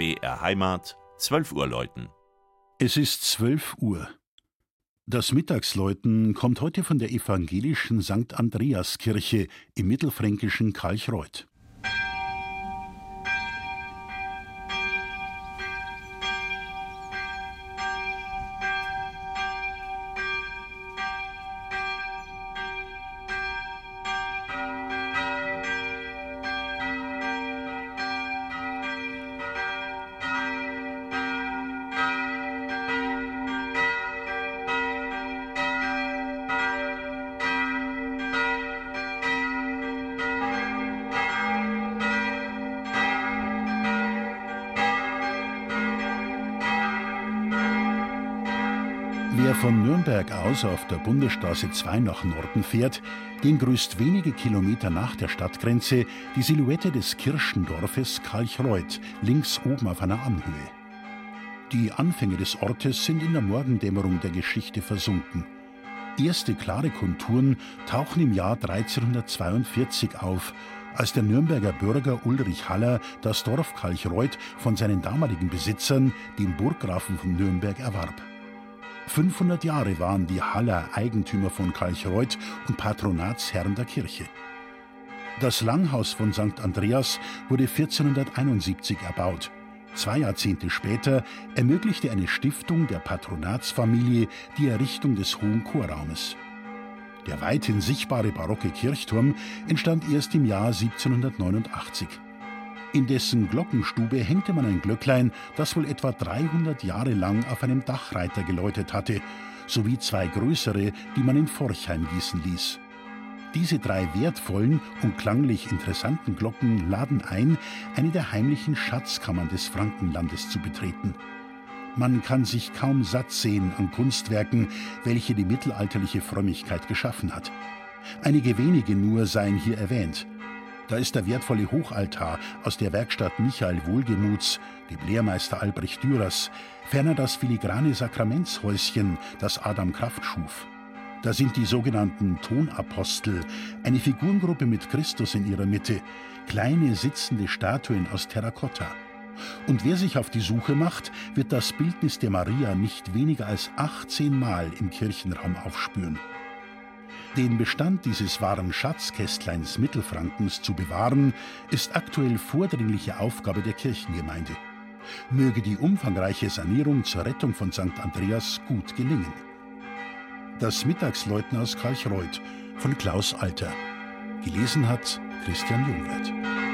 BR Heimat, 12 Uhr läuten. Es ist 12 Uhr. Das Mittagsläuten kommt heute von der evangelischen St. Andreaskirche im mittelfränkischen Kalchreuth. Wer von Nürnberg aus auf der Bundesstraße 2 nach Norden fährt, den grüßt wenige Kilometer nach der Stadtgrenze die Silhouette des Kirchendorfes Kalchreuth, links oben auf einer Anhöhe. Die Anfänge des Ortes sind in der Morgendämmerung der Geschichte versunken. Erste klare Konturen tauchen im Jahr 1342 auf, als der Nürnberger Bürger Ulrich Haller das Dorf Kalchreuth von seinen damaligen Besitzern, den Burggrafen von Nürnberg, erwarb. 500 Jahre waren die Haller Eigentümer von Kalchreuth und Patronatsherren der Kirche. Das Langhaus von St. Andreas wurde 1471 erbaut. Zwei Jahrzehnte später ermöglichte eine Stiftung der Patronatsfamilie die Errichtung des Hohen Chorraumes. Der weithin sichtbare barocke Kirchturm entstand erst im Jahr 1789. In dessen Glockenstube hängte man ein Glöcklein, das wohl etwa 300 Jahre lang auf einem Dachreiter geläutet hatte, sowie zwei größere, die man in Forchheim gießen ließ. Diese drei wertvollen und klanglich interessanten Glocken laden ein, eine der heimlichen Schatzkammern des Frankenlandes zu betreten. Man kann sich kaum satt sehen an Kunstwerken, welche die mittelalterliche Frömmigkeit geschaffen hat. Einige wenige nur seien hier erwähnt. Da ist der wertvolle Hochaltar aus der Werkstatt Michael Wohlgemuths, dem Lehrmeister Albrecht Dürers, ferner das filigrane Sakramentshäuschen, das Adam Kraft schuf. Da sind die sogenannten Tonapostel, eine Figurengruppe mit Christus in ihrer Mitte, kleine sitzende Statuen aus Terrakotta. Und wer sich auf die Suche macht, wird das Bildnis der Maria nicht weniger als 18 Mal im Kirchenraum aufspüren. Den Bestand dieses wahren Schatzkästleins Mittelfrankens zu bewahren, ist aktuell vordringliche Aufgabe der Kirchengemeinde. Möge die umfangreiche Sanierung zur Rettung von St. Andreas gut gelingen. Das Mittagsläuten aus Kalchreuth von Klaus Alter. Gelesen hat Christian Jungwirth.